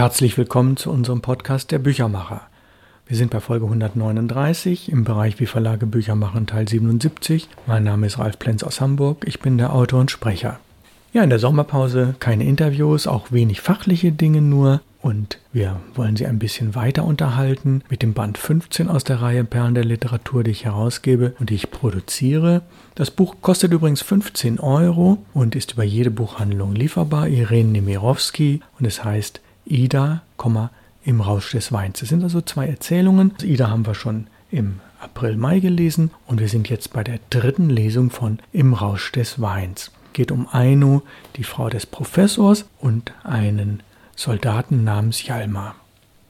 Herzlich willkommen zu unserem Podcast Der Büchermacher. Wir sind bei Folge 139 im Bereich Wie Verlage Bücher machen Teil 77. Mein Name ist Ralf Plenz aus Hamburg. Ich bin der Autor und Sprecher. Ja, in der Sommerpause keine Interviews, auch wenig fachliche Dinge nur. Und wir wollen Sie ein bisschen weiter unterhalten mit dem Band 15 aus der Reihe Perlen der Literatur, die ich herausgebe und die ich produziere. Das Buch kostet übrigens 15 Euro und ist über jede Buchhandlung lieferbar. Irene Nemirovsky und es heißt Ida, im Rausch des Weins. Es sind also zwei Erzählungen. Ida haben wir schon im April, Mai gelesen und wir sind jetzt bei der dritten Lesung von Im Rausch des Weins. Geht um Aino, die Frau des Professors und einen Soldaten namens Jalma.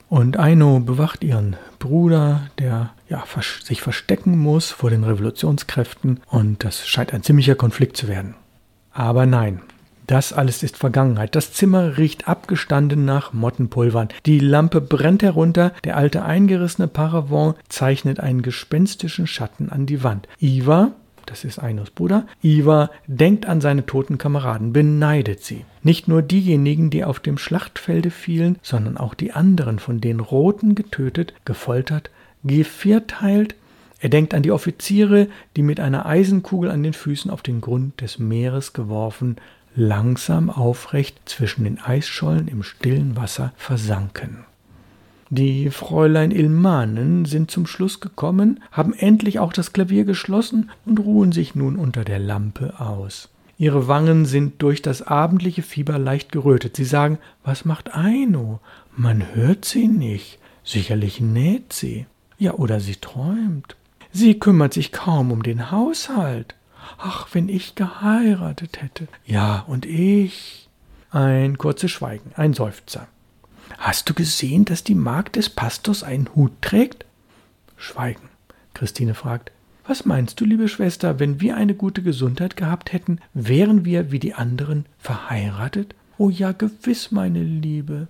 Und Aino bewacht ihren Bruder, der ja, sich verstecken muss vor den Revolutionskräften und das scheint ein ziemlicher Konflikt zu werden. Aber nein, das alles ist Vergangenheit. Das Zimmer riecht abgestanden nach Mottenpulvern. Die Lampe brennt herunter. Der alte eingerissene Paravent zeichnet einen gespenstischen Schatten an die Wand. Iva, das ist Ainos Bruder, Iva denkt an seine toten Kameraden, beneidet sie. Nicht nur diejenigen, die auf dem Schlachtfelde fielen, sondern auch die anderen, von den Roten getötet, gefoltert, gevierteilt. Er denkt an die Offiziere, die mit einer Eisenkugel an den Füßen auf den Grund des Meeres geworfen, langsam aufrecht zwischen den Eisschollen im stillen Wasser versanken. Die Fräulein Ilmanen sind zum Schluss gekommen, haben endlich auch das Klavier geschlossen und ruhen sich nun unter der Lampe aus. Ihre Wangen sind durch das abendliche Fieber leicht gerötet. Sie sagen, was macht Aino? Man hört sie nicht. Sicherlich näht sie. Ja, oder sie träumt. Sie kümmert sich kaum um den Haushalt. Ach, wenn ich geheiratet hätte. Ja, und ich. Ein kurzes Schweigen, ein Seufzer. Hast du gesehen, dass die Magd des Pastors einen Hut trägt? Schweigen. Christine fragt, was meinst du, liebe Schwester, wenn wir eine gute Gesundheit gehabt hätten, wären wir wie die anderen verheiratet? Oh ja, gewiss, meine Liebe.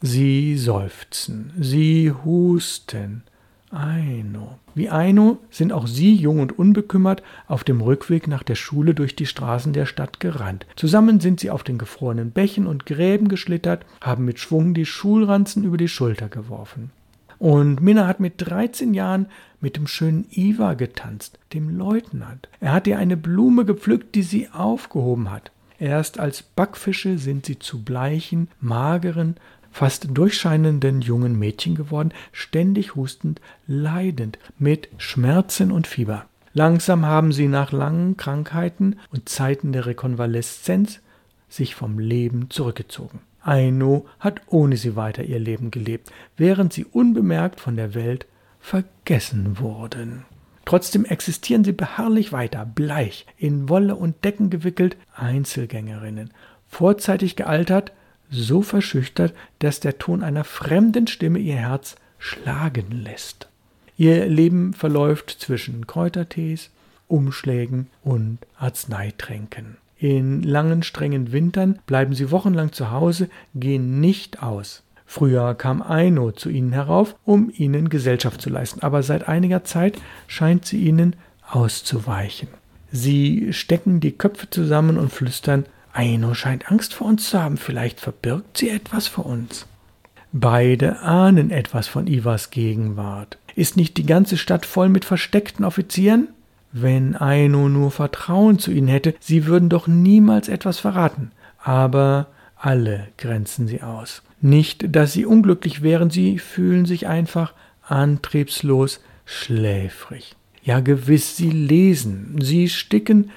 Sie seufzen, sie husten. Aino. Wie Aino sind auch sie, jung und unbekümmert, auf dem Rückweg nach der Schule durch die Straßen der Stadt gerannt. Zusammen sind sie auf den gefrorenen Bächen und Gräben geschlittert, haben mit Schwung die Schulranzen über die Schulter geworfen. Und Minna hat mit 13 Jahren mit dem schönen Iva getanzt, dem Leutnant. Er hat ihr eine Blume gepflückt, die sie aufgehoben hat. Erst als Backfische sind sie zu bleichen, mageren, fast durchscheinenden jungen Mädchen geworden, ständig hustend, leidend, mit Schmerzen und Fieber. Langsam haben sie nach langen Krankheiten und Zeiten der Rekonvaleszenz sich vom Leben zurückgezogen. Aino hat ohne sie weiter ihr Leben gelebt, während sie unbemerkt von der Welt vergessen wurden. Trotzdem existieren sie beharrlich weiter, bleich, in Wolle und Decken gewickelt, Einzelgängerinnen, vorzeitig gealtert, so verschüchtert, dass der Ton einer fremden Stimme ihr Herz schlagen lässt. Ihr Leben verläuft zwischen Kräutertees, Umschlägen und Arzneitränken. In langen, strengen Wintern bleiben sie wochenlang zu Hause, gehen nicht aus. Früher kam Aino zu ihnen herauf, um ihnen Gesellschaft zu leisten, aber seit einiger Zeit scheint sie ihnen auszuweichen. Sie stecken die Köpfe zusammen und flüstern Aino scheint Angst vor uns zu haben, vielleicht verbirgt sie etwas vor uns. Beide ahnen etwas von Ivas Gegenwart. Ist nicht die ganze Stadt voll mit versteckten Offizieren? Wenn Aino nur Vertrauen zu ihnen hätte, sie würden doch niemals etwas verraten. Aber alle grenzen sie aus. Nicht, dass sie unglücklich wären, sie fühlen sich einfach antriebslos, schläfrig. Ja, gewiss, sie lesen, sie sticken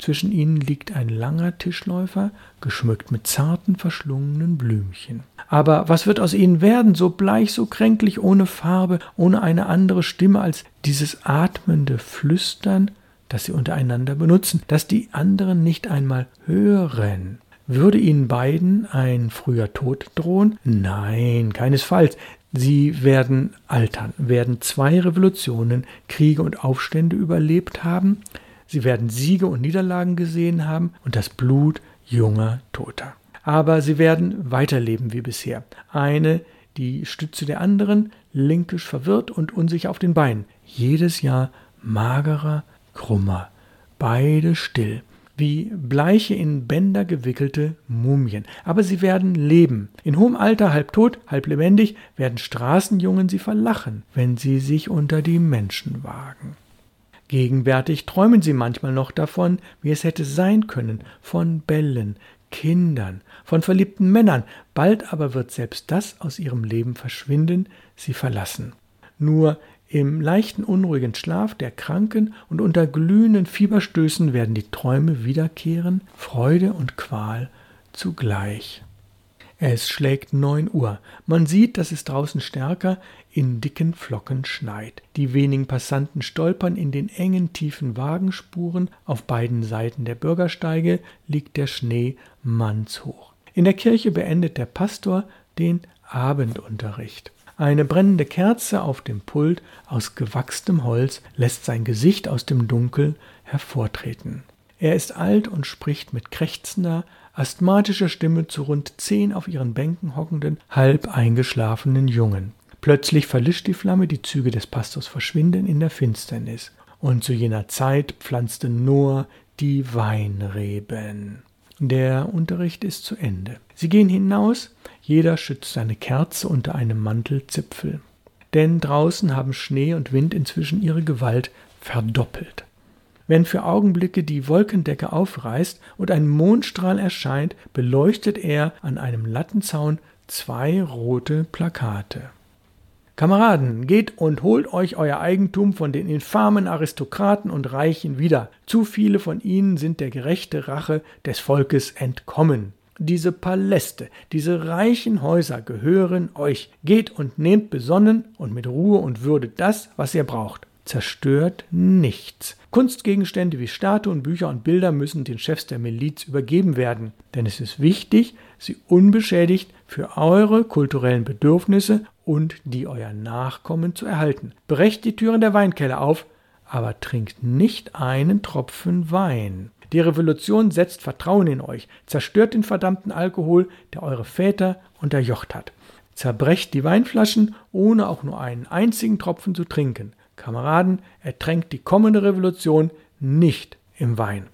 zwischen ihnen liegt ein langer Tischläufer, geschmückt mit zarten, verschlungenen Blümchen. Aber was wird aus ihnen werden, so bleich, so kränklich, ohne Farbe, ohne eine andere Stimme als dieses atmende Flüstern, das sie untereinander benutzen, das die anderen nicht einmal hören? Würde ihnen beiden ein früher Tod drohen? Nein, keinesfalls. Sie werden altern, werden zwei Revolutionen, Kriege und Aufstände überlebt haben, Sie werden Siege und Niederlagen gesehen haben und das Blut junger Toter. Aber sie werden weiterleben wie bisher. Eine die Stütze der anderen, linkisch verwirrt und unsicher auf den Beinen. Jedes Jahr magerer, krummer, beide still, wie bleiche in Bänder gewickelte Mumien. Aber sie werden leben. In hohem Alter, halb tot, halb lebendig, werden Straßenjungen sie verlachen, wenn sie sich unter die Menschen wagen. Gegenwärtig träumen sie manchmal noch davon, wie es hätte sein können, von Bällen, Kindern, von verliebten Männern, bald aber wird selbst das aus ihrem Leben verschwinden, sie verlassen. Nur im leichten unruhigen Schlaf der Kranken und unter glühenden Fieberstößen werden die Träume wiederkehren, Freude und Qual zugleich. Es schlägt neun Uhr. Man sieht, dass es draußen stärker in dicken Flocken schneit. Die wenigen Passanten stolpern in den engen, tiefen Wagenspuren. Auf beiden Seiten der Bürgersteige liegt der Schnee mannshoch. In der Kirche beendet der Pastor den Abendunterricht. Eine brennende Kerze auf dem Pult aus gewachstem Holz lässt sein Gesicht aus dem Dunkel hervortreten. Er ist alt und spricht mit krächzender, asthmatischer Stimme zu rund zehn auf ihren Bänken hockenden, halb eingeschlafenen Jungen. Plötzlich verlischt die Flamme, die Züge des Pastors verschwinden in der Finsternis. Und zu jener Zeit pflanzte Noah die Weinreben. Der Unterricht ist zu Ende. Sie gehen hinaus, jeder schützt seine Kerze unter einem Mantelzipfel. Denn draußen haben Schnee und Wind inzwischen ihre Gewalt verdoppelt. Wenn für Augenblicke die Wolkendecke aufreißt und ein Mondstrahl erscheint, beleuchtet er an einem Lattenzaun zwei rote Plakate. Kameraden, geht und holt euch euer Eigentum von den infamen Aristokraten und Reichen wieder. Zu viele von ihnen sind der gerechte Rache des Volkes entkommen. Diese Paläste, diese reichen Häuser gehören euch. Geht und nehmt besonnen und mit Ruhe und Würde das, was ihr braucht. Zerstört nichts. Kunstgegenstände wie Statuen, Bücher und Bilder müssen den Chefs der Miliz übergeben werden, denn es ist wichtig, sie unbeschädigt für eure kulturellen Bedürfnisse und die euer Nachkommen zu erhalten. Brecht die Türen der Weinkeller auf, aber trinkt nicht einen Tropfen Wein. Die Revolution setzt Vertrauen in euch, zerstört den verdammten Alkohol, der eure Väter unterjocht hat. Zerbrecht die Weinflaschen, ohne auch nur einen einzigen Tropfen zu trinken. Kameraden, ertränkt die kommende Revolution nicht im Wein.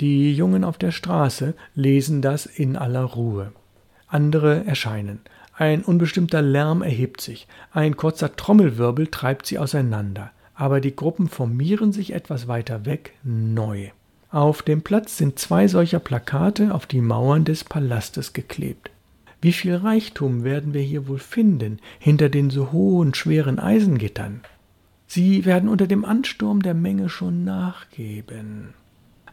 Die Jungen auf der Straße lesen das in aller Ruhe. Andere erscheinen. Ein unbestimmter Lärm erhebt sich, ein kurzer Trommelwirbel treibt sie auseinander, aber die Gruppen formieren sich etwas weiter weg neu. Auf dem Platz sind zwei solcher Plakate auf die Mauern des Palastes geklebt. Wie viel Reichtum werden wir hier wohl finden hinter den so hohen, schweren Eisengittern? Sie werden unter dem Ansturm der Menge schon nachgeben.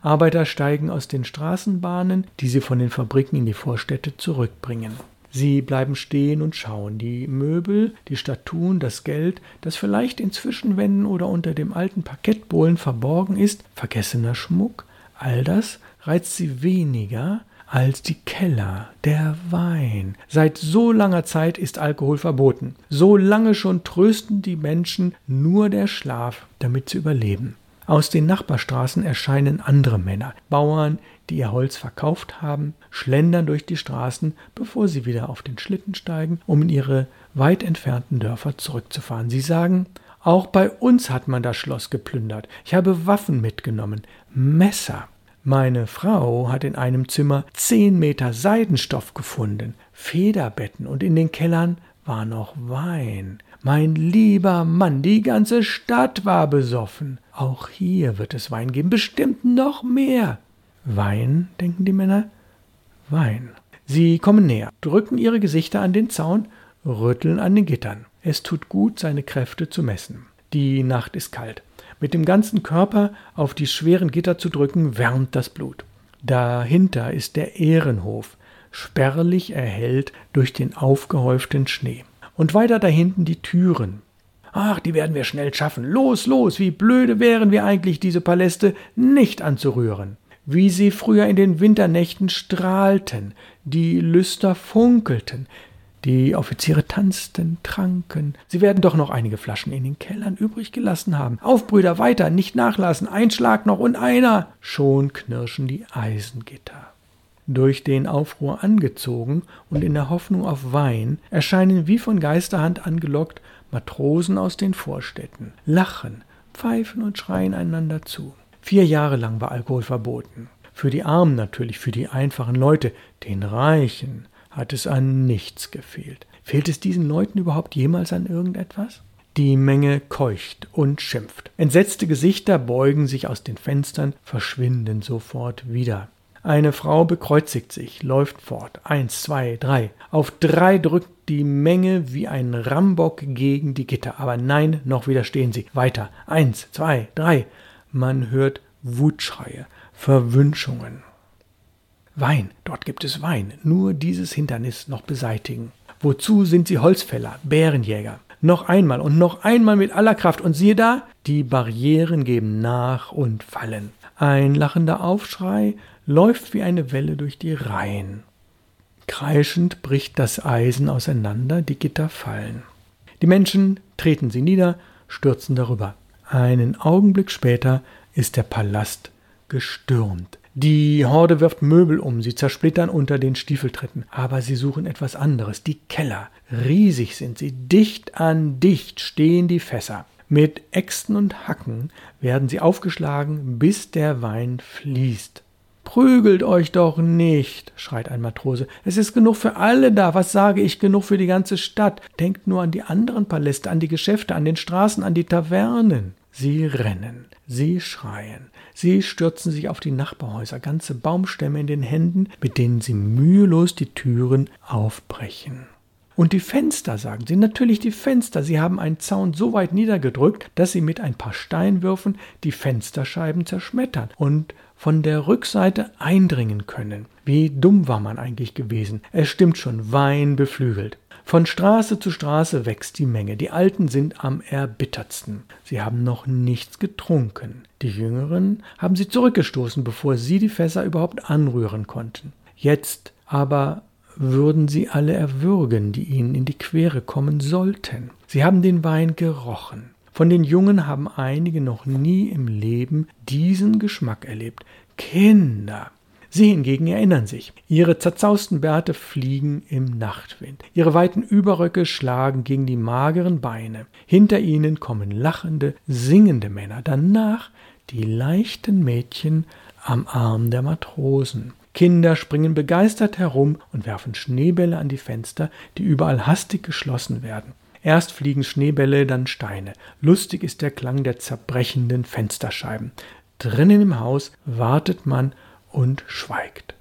Arbeiter steigen aus den Straßenbahnen, die sie von den Fabriken in die Vorstädte zurückbringen. Sie bleiben stehen und schauen. Die Möbel, die Statuen, das Geld, das vielleicht in Zwischenwänden oder unter dem alten Parkettbohlen verborgen ist, vergessener Schmuck, all das reizt sie weniger als die Keller, der Wein. Seit so langer Zeit ist Alkohol verboten. So lange schon trösten die Menschen nur der Schlaf, damit sie überleben. Aus den Nachbarstraßen erscheinen andere Männer, Bauern, die ihr Holz verkauft haben, schlendern durch die Straßen, bevor sie wieder auf den Schlitten steigen, um in ihre weit entfernten Dörfer zurückzufahren. Sie sagen, auch bei uns hat man das Schloss geplündert. Ich habe Waffen mitgenommen, Messer. Meine Frau hat in einem Zimmer zehn Meter Seidenstoff gefunden, Federbetten und in den Kellern war noch Wein. Mein lieber Mann, die ganze Stadt war besoffen. Auch hier wird es Wein geben, bestimmt noch mehr. Wein, denken die Männer. Wein. Sie kommen näher, drücken ihre Gesichter an den Zaun, rütteln an den Gittern. Es tut gut, seine Kräfte zu messen. Die Nacht ist kalt. Mit dem ganzen Körper auf die schweren Gitter zu drücken, wärmt das Blut. Dahinter ist der Ehrenhof, spärlich erhellt durch den aufgehäuften Schnee und weiter dahinten die Türen. Ach, die werden wir schnell schaffen. Los, los, wie blöde wären wir eigentlich, diese Paläste nicht anzurühren. Wie sie früher in den Winternächten strahlten, die Lüster funkelten, die Offiziere tanzten, tranken. Sie werden doch noch einige Flaschen in den Kellern übrig gelassen haben. Auf, Brüder, weiter, nicht nachlassen, ein Schlag noch und einer. Schon knirschen die Eisengitter. Durch den Aufruhr angezogen und in der Hoffnung auf Wein erscheinen wie von Geisterhand angelockt Matrosen aus den Vorstädten, lachen, pfeifen und schreien einander zu. Vier Jahre lang war Alkohol verboten. Für die Armen natürlich, für die einfachen Leute, den Reichen hat es an nichts gefehlt. Fehlt es diesen Leuten überhaupt jemals an irgendetwas? Die Menge keucht und schimpft. Entsetzte Gesichter beugen sich aus den Fenstern, verschwinden sofort wieder. Eine Frau bekreuzigt sich, läuft fort. Eins, zwei, drei. Auf drei drückt die Menge wie ein Rambock gegen die Gitter. Aber nein, noch widerstehen sie. Weiter. Eins, zwei, drei. Man hört Wutschreie, Verwünschungen. Wein, dort gibt es Wein. Nur dieses Hindernis noch beseitigen. Wozu sind sie Holzfäller, Bärenjäger? Noch einmal und noch einmal mit aller Kraft. Und siehe da, die Barrieren geben nach und fallen. Ein lachender Aufschrei läuft wie eine Welle durch die Reihen. Kreischend bricht das Eisen auseinander, die Gitter fallen. Die Menschen treten sie nieder, stürzen darüber. Einen Augenblick später ist der Palast gestürmt. Die Horde wirft Möbel um, sie zersplittern unter den Stiefeltritten, aber sie suchen etwas anderes, die Keller. Riesig sind sie, dicht an dicht stehen die Fässer. Mit Äxten und Hacken werden sie aufgeschlagen, bis der Wein fließt. Prügelt euch doch nicht, schreit ein Matrose. Es ist genug für alle da. Was sage ich? Genug für die ganze Stadt. Denkt nur an die anderen Paläste, an die Geschäfte, an den Straßen, an die Tavernen. Sie rennen, sie schreien, sie stürzen sich auf die Nachbarhäuser, ganze Baumstämme in den Händen, mit denen sie mühelos die Türen aufbrechen. Und die Fenster, sagen sie, natürlich die Fenster. Sie haben einen Zaun so weit niedergedrückt, dass sie mit ein paar Steinwürfen die Fensterscheiben zerschmettern und von der Rückseite eindringen können. Wie dumm war man eigentlich gewesen. Es stimmt schon, Wein beflügelt. Von Straße zu Straße wächst die Menge. Die Alten sind am erbittertsten. Sie haben noch nichts getrunken. Die Jüngeren haben sie zurückgestoßen, bevor sie die Fässer überhaupt anrühren konnten. Jetzt aber würden sie alle erwürgen, die ihnen in die Quere kommen sollten. Sie haben den Wein gerochen. Von den Jungen haben einige noch nie im Leben diesen Geschmack erlebt. Kinder. Sie hingegen erinnern sich. Ihre zerzausten Bärte fliegen im Nachtwind. Ihre weiten Überröcke schlagen gegen die mageren Beine. Hinter ihnen kommen lachende, singende Männer. Danach die leichten Mädchen am Arm der Matrosen. Kinder springen begeistert herum und werfen Schneebälle an die Fenster, die überall hastig geschlossen werden. Erst fliegen Schneebälle, dann Steine. Lustig ist der Klang der zerbrechenden Fensterscheiben. Drinnen im Haus wartet man und schweigt.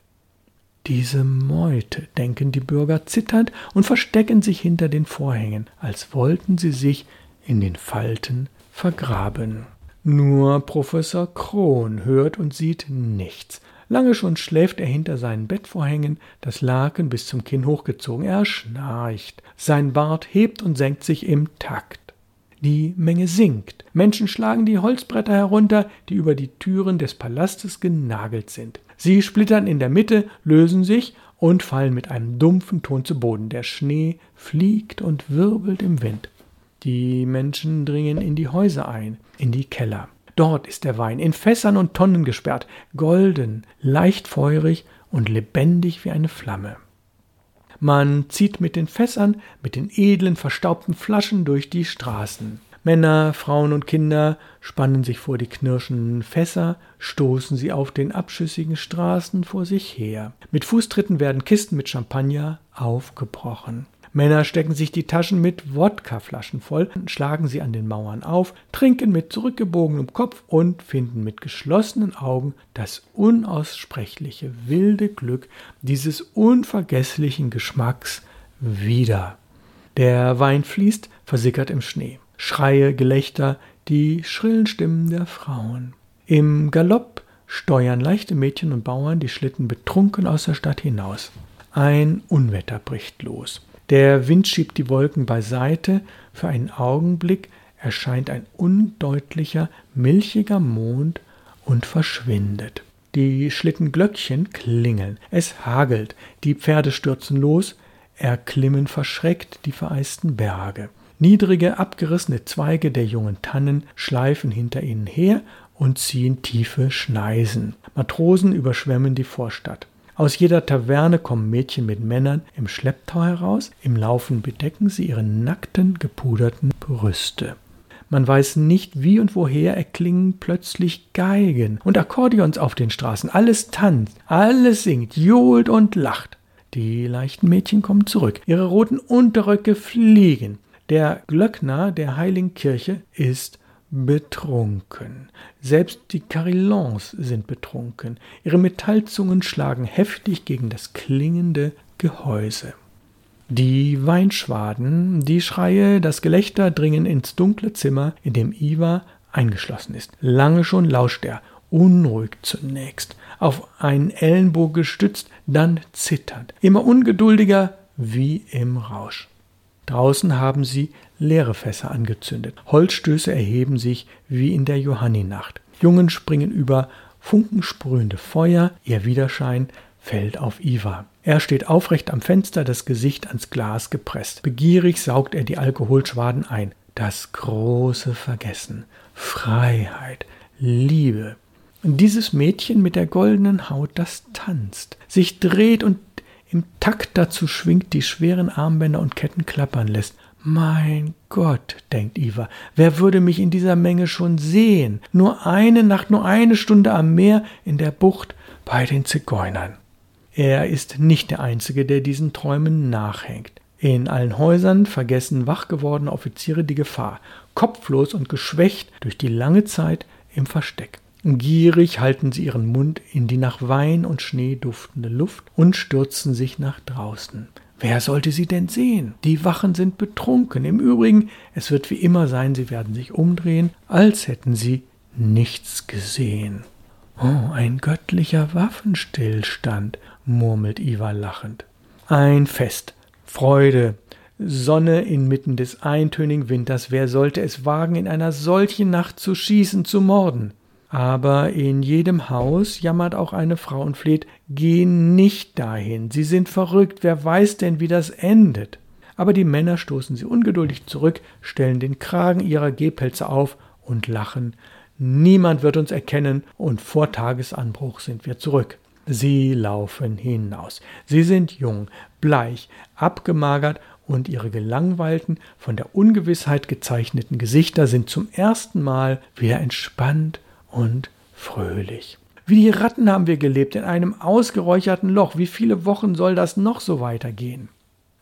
Diese Meute, denken die Bürger zitternd und verstecken sich hinter den Vorhängen, als wollten sie sich in den Falten vergraben. Nur Professor Kron hört und sieht nichts. Lange schon schläft er hinter seinen Bettvorhängen, das Laken bis zum Kinn hochgezogen. Er schnarcht. Sein Bart hebt und senkt sich im Takt. Die Menge sinkt. Menschen schlagen die Holzbretter herunter, die über die Türen des Palastes genagelt sind. Sie splittern in der Mitte, lösen sich und fallen mit einem dumpfen Ton zu Boden. Der Schnee fliegt und wirbelt im Wind. Die Menschen dringen in die Häuser ein, in die Keller. Dort ist der Wein in Fässern und Tonnen gesperrt, golden, leicht feurig und lebendig wie eine Flamme. Man zieht mit den Fässern, mit den edlen, verstaubten Flaschen durch die Straßen. Männer, Frauen und Kinder spannen sich vor die knirschenden Fässer, stoßen sie auf den abschüssigen Straßen vor sich her. Mit Fußtritten werden Kisten mit Champagner aufgebrochen. Männer stecken sich die Taschen mit Wodkaflaschen voll, schlagen sie an den Mauern auf, trinken mit zurückgebogenem Kopf und finden mit geschlossenen Augen das unaussprechliche wilde Glück dieses unvergesslichen Geschmacks wieder. Der Wein fließt, versickert im Schnee. Schreie, Gelächter, die schrillen Stimmen der Frauen. Im Galopp steuern leichte Mädchen und Bauern die Schlitten betrunken aus der Stadt hinaus. Ein Unwetter bricht los. Der Wind schiebt die Wolken beiseite, für einen Augenblick erscheint ein undeutlicher, milchiger Mond und verschwindet. Die Schlittenglöckchen klingeln, es hagelt, die Pferde stürzen los, erklimmen verschreckt die vereisten Berge. Niedrige, abgerissene Zweige der jungen Tannen schleifen hinter ihnen her und ziehen tiefe Schneisen. Matrosen überschwemmen die Vorstadt. Aus jeder Taverne kommen Mädchen mit Männern im Schlepptau heraus, im Laufen bedecken sie ihre nackten, gepuderten Brüste. Man weiß nicht, wie und woher erklingen plötzlich Geigen und Akkordeons auf den Straßen. Alles tanzt, alles singt, johlt und lacht. Die leichten Mädchen kommen zurück. Ihre roten Unterröcke fliegen. Der Glöckner der heiligen Kirche ist betrunken. Selbst die Carillons sind betrunken. Ihre Metallzungen schlagen heftig gegen das klingende Gehäuse. Die Weinschwaden, die Schreie, das Gelächter dringen ins dunkle Zimmer, in dem Iva eingeschlossen ist. Lange schon lauscht er, unruhig zunächst, auf einen Ellenbogen gestützt, dann zitternd, immer ungeduldiger wie im Rausch. Draußen haben sie leere Fässer angezündet. Holzstöße erheben sich wie in der Johanninacht. Jungen springen über funkensprühende Feuer, ihr Widerschein fällt auf Iva. Er steht aufrecht am Fenster, das Gesicht ans Glas gepresst. Begierig saugt er die Alkoholschwaden ein. Das große Vergessen, Freiheit, Liebe. Dieses Mädchen mit der goldenen Haut, das tanzt, sich dreht und im Takt dazu schwingt, die schweren Armbänder und Ketten klappern lässt. Mein Gott, denkt Iva, wer würde mich in dieser Menge schon sehen? Nur eine Nacht, nur eine Stunde am Meer in der Bucht bei den Zigeunern. Er ist nicht der Einzige, der diesen Träumen nachhängt. In allen Häusern vergessen wachgewordene Offiziere die Gefahr, kopflos und geschwächt durch die lange Zeit im Versteck. Gierig halten sie ihren Mund in die nach Wein und Schnee duftende Luft und stürzen sich nach draußen. Wer sollte sie denn sehen? Die Wachen sind betrunken. Im Übrigen, es wird wie immer sein, sie werden sich umdrehen, als hätten sie nichts gesehen. Oh, ein göttlicher Waffenstillstand, murmelt Iva lachend. Ein Fest, Freude, Sonne inmitten des eintönigen Winters. Wer sollte es wagen, in einer solchen Nacht zu schießen, zu morden? Aber in jedem Haus jammert auch eine Frau und fleht, geh nicht dahin, sie sind verrückt, wer weiß denn, wie das endet. Aber die Männer stoßen sie ungeduldig zurück, stellen den Kragen ihrer Gehpelze auf und lachen. Niemand wird uns erkennen, und vor Tagesanbruch sind wir zurück. Sie laufen hinaus. Sie sind jung, bleich, abgemagert und ihre gelangweilten, von der Ungewissheit gezeichneten Gesichter sind zum ersten Mal wieder entspannt und fröhlich. Wie die Ratten haben wir gelebt in einem ausgeräucherten Loch. Wie viele Wochen soll das noch so weitergehen?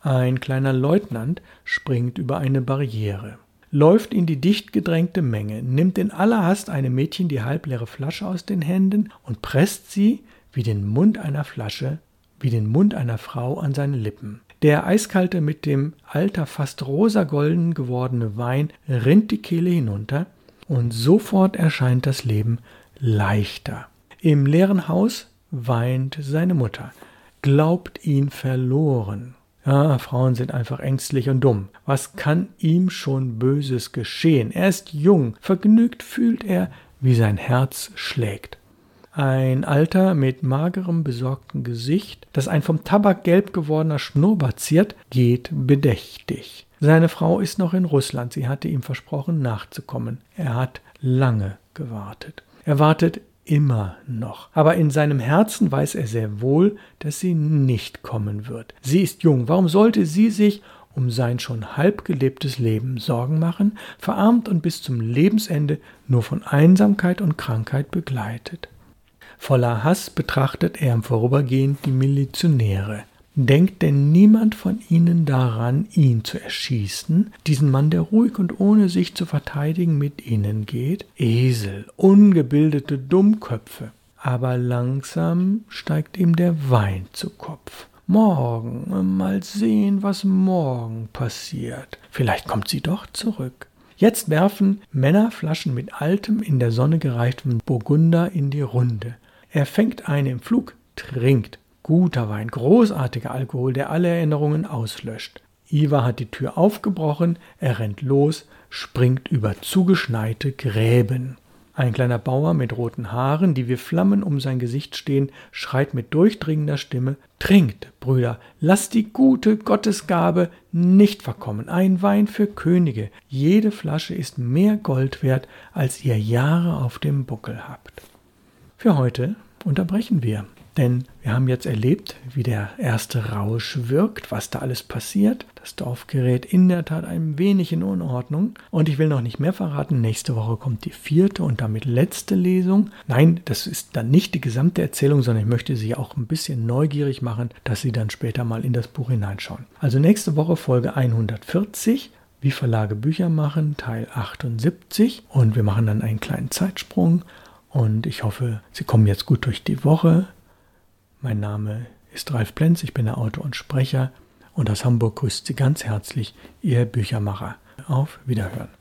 Ein kleiner Leutnant springt über eine Barriere, läuft in die dicht gedrängte Menge, nimmt in aller Hast einem Mädchen die halbleere Flasche aus den Händen und presst sie wie den Mund einer Flasche, wie den Mund einer Frau an seine Lippen. Der eiskalte, mit dem Alter fast rosagolden gewordene Wein rinnt die Kehle hinunter, und sofort erscheint das Leben leichter. Im leeren Haus weint seine Mutter, glaubt ihn verloren. Ja, Frauen sind einfach ängstlich und dumm. Was kann ihm schon Böses geschehen? Er ist jung, vergnügt fühlt er, wie sein Herz schlägt. Ein Alter mit magerem, besorgtem Gesicht, das ein vom Tabak gelb gewordener Schnurrbart ziert, geht bedächtig. Seine Frau ist noch in Russland. Sie hatte ihm versprochen, nachzukommen. Er hat lange gewartet. Er wartet immer noch. Aber in seinem Herzen weiß er sehr wohl, dass sie nicht kommen wird. Sie ist jung. Warum sollte sie sich um sein schon halb gelebtes Leben Sorgen machen, verarmt und bis zum Lebensende nur von Einsamkeit und Krankheit begleitet? Voller Hass betrachtet er im Vorübergehen die Milizionäre. Denkt denn niemand von ihnen daran, ihn zu erschießen, diesen Mann, der ruhig und ohne sich zu verteidigen mit ihnen geht? Esel, ungebildete Dummköpfe. Aber langsam steigt ihm der Wein zu Kopf. Morgen, mal sehen, was morgen passiert. Vielleicht kommt sie doch zurück. Jetzt werfen Männer Flaschen mit altem, in der Sonne gereichtem Burgunder in die Runde. Er fängt eine im Flug, trinkt. Guter Wein, großartiger Alkohol, der alle Erinnerungen auslöscht. Iva hat die Tür aufgebrochen, er rennt los, springt über zugeschneite Gräben. Ein kleiner Bauer mit roten Haaren, die wie Flammen um sein Gesicht stehen, schreit mit durchdringender Stimme Trinkt, Brüder, lasst die gute Gottesgabe nicht verkommen. Ein Wein für Könige. Jede Flasche ist mehr Gold wert, als ihr Jahre auf dem Buckel habt. Für heute unterbrechen wir. Denn wir haben jetzt erlebt, wie der erste Rausch wirkt, was da alles passiert. Das Dorf gerät in der Tat ein wenig in Unordnung. Und ich will noch nicht mehr verraten. Nächste Woche kommt die vierte und damit letzte Lesung. Nein, das ist dann nicht die gesamte Erzählung, sondern ich möchte Sie auch ein bisschen neugierig machen, dass Sie dann später mal in das Buch hineinschauen. Also nächste Woche Folge 140 wie Verlage Bücher machen, Teil 78. Und wir machen dann einen kleinen Zeitsprung. Und ich hoffe, Sie kommen jetzt gut durch die Woche. Mein Name ist Ralf Plenz, ich bin der Autor und Sprecher und aus Hamburg grüßt Sie ganz herzlich Ihr Büchermacher. Auf Wiederhören.